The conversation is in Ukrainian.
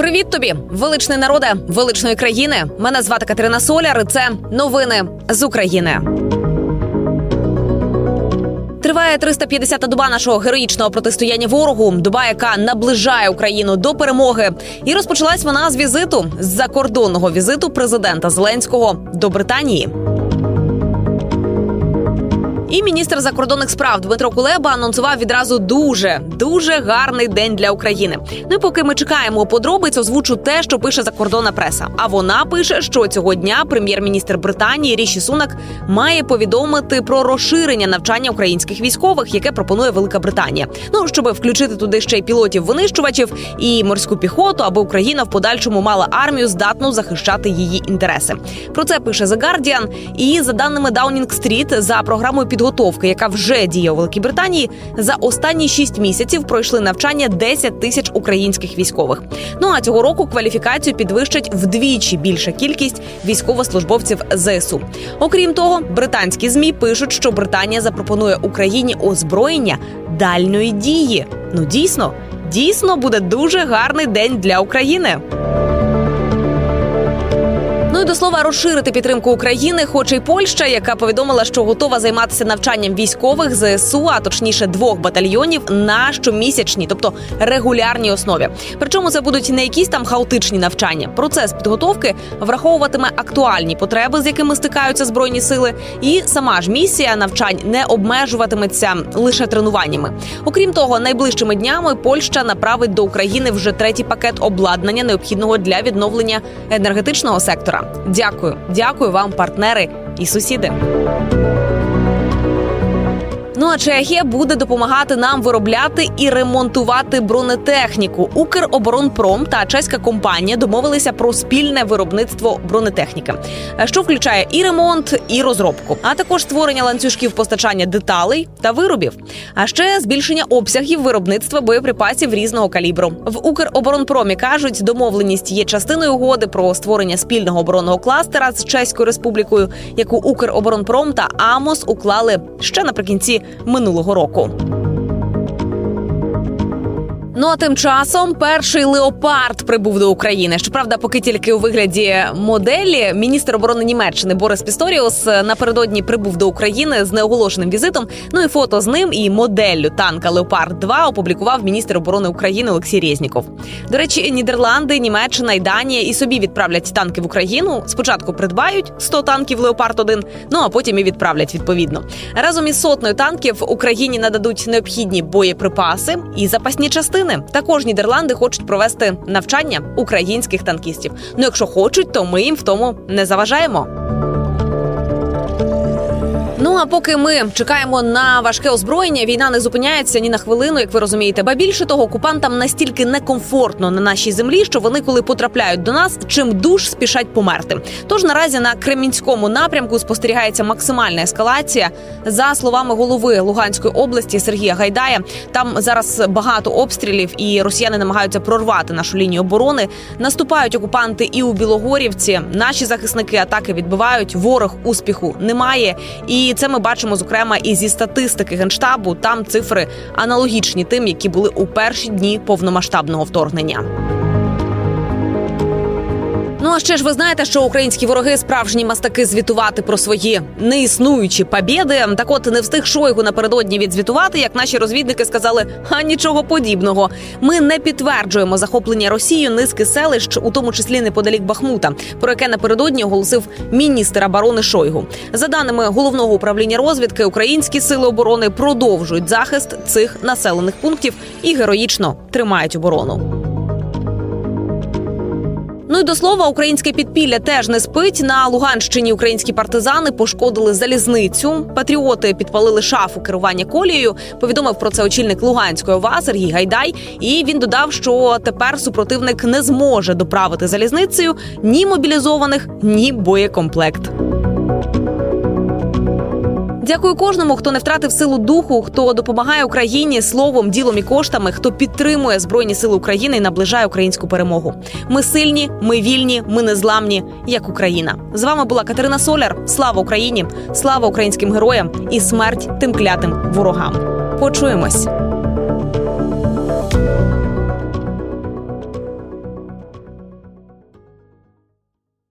Привіт тобі, величний народе, величної країни. Мене звати Катерина Соляр. і Це новини з України. Триває 350-та доба нашого героїчного протистояння ворогу. Доба, яка наближає Україну до перемоги, і розпочалась вона з візиту з закордонного візиту президента Зеленського до Британії. І міністр закордонних справ Дмитро Кулеба анонсував відразу дуже дуже гарний день для України. Ну і поки ми чекаємо подробиць, озвучу те, що пише закордонна преса. А вона пише, що цього дня прем'єр-міністр Британії Ріші Сунак має повідомити про розширення навчання українських військових, яке пропонує Велика Британія. Ну щоб включити туди ще й пілотів винищувачів і морську піхоту, аби Україна в подальшому мала армію, здатну захищати її інтереси. Про це пише The Guardian. І за даними Downing Street, за програмою під підготовки, яка вже діє у Великій Британії, за останні шість місяців пройшли навчання 10 тисяч українських військових. Ну а цього року кваліфікацію підвищать вдвічі більша кількість військовослужбовців ЗСУ. Окрім того, британські змі пишуть, що Британія запропонує Україні озброєння дальної дії. Ну дійсно, дійсно буде дуже гарний день для України. Ну і до слова розширити підтримку України, хоче й Польща, яка повідомила, що готова займатися навчанням військових ЗСУ, а точніше двох батальйонів на щомісячній, тобто регулярній основі. Причому це будуть не якісь там хаотичні навчання. Процес підготовки враховуватиме актуальні потреби, з якими стикаються збройні сили, і сама ж місія навчань не обмежуватиметься лише тренуваннями. Окрім того, найближчими днями Польща направить до України вже третій пакет обладнання, необхідного для відновлення енергетичного сектора. Дякую, дякую вам, партнери і сусіди. Ну а Чехія буде допомагати нам виробляти і ремонтувати бронетехніку. Укроборонпром та чеська компанія домовилися про спільне виробництво бронетехніки, що включає і ремонт, і розробку, а також створення ланцюжків постачання деталей та виробів. А ще збільшення обсягів виробництва боєприпасів різного калібру. В Укроборонпромі кажуть, домовленість є частиною угоди про створення спільного оборонного кластера з Чеською республікою, яку Укроборонпром та Амос уклали ще наприкінці минулого року. Ну а тим часом перший леопард прибув до України. Щоправда, поки тільки у вигляді моделі міністр оборони Німеччини Борис Пісторіус напередодні прибув до України з неоголошеним візитом. Ну і фото з ним і моделлю танка Леопард 2 опублікував міністр оборони України Олексій Резніков. До речі, Нідерланди, Німеччина і Данія і собі відправлять танки в Україну. Спочатку придбають 100 танків Леопард 1 ну а потім і відправлять відповідно. Разом із сотнею танків Україні нададуть необхідні боєприпаси і запасні частини. Також Нідерланди хочуть провести навчання українських танкістів. Ну, якщо хочуть, то ми їм в тому не заважаємо. Ну а поки ми чекаємо на важке озброєння, війна не зупиняється ні на хвилину, як ви розумієте. Ба більше того, окупантам настільки некомфортно на нашій землі, що вони, коли потрапляють до нас, чим душ спішать померти. Тож наразі на Кремінському напрямку спостерігається максимальна ескалація. За словами голови Луганської області Сергія Гайдая, там зараз багато обстрілів, і росіяни намагаються прорвати нашу лінію оборони. Наступають окупанти і у Білогорівці. Наші захисники атаки відбивають. Ворог успіху немає і. І це ми бачимо зокрема і зі статистики генштабу. Там цифри аналогічні тим, які були у перші дні повномасштабного вторгнення. Ну а ще ж ви знаєте, що українські вороги справжні мастаки звітувати про свої неіснуючі побєди. Так, от не встиг Шойгу напередодні відзвітувати, як наші розвідники сказали, а нічого подібного. Ми не підтверджуємо захоплення Росією низки селищ, у тому числі неподалік Бахмута, про яке напередодні оголосив міністр оборони Шойгу. За даними головного управління розвідки, українські сили оборони продовжують захист цих населених пунктів і героїчно тримають оборону. Ну і до слова, українське підпілля теж не спить. На Луганщині українські партизани пошкодили залізницю. Патріоти підпалили шафу керування колією. Повідомив про це очільник Луганської ОВА Сергій Гайдай. І він додав, що тепер супротивник не зможе доправити залізницею ні мобілізованих, ні боєкомплект. Дякую кожному, хто не втратив силу духу, хто допомагає Україні словом, ділом і коштами, хто підтримує збройні сили України і наближає українську перемогу. Ми сильні, ми вільні, ми незламні, як Україна. З вами була Катерина Соляр. Слава Україні! Слава українським героям і смерть тим клятим ворогам. Почуємось.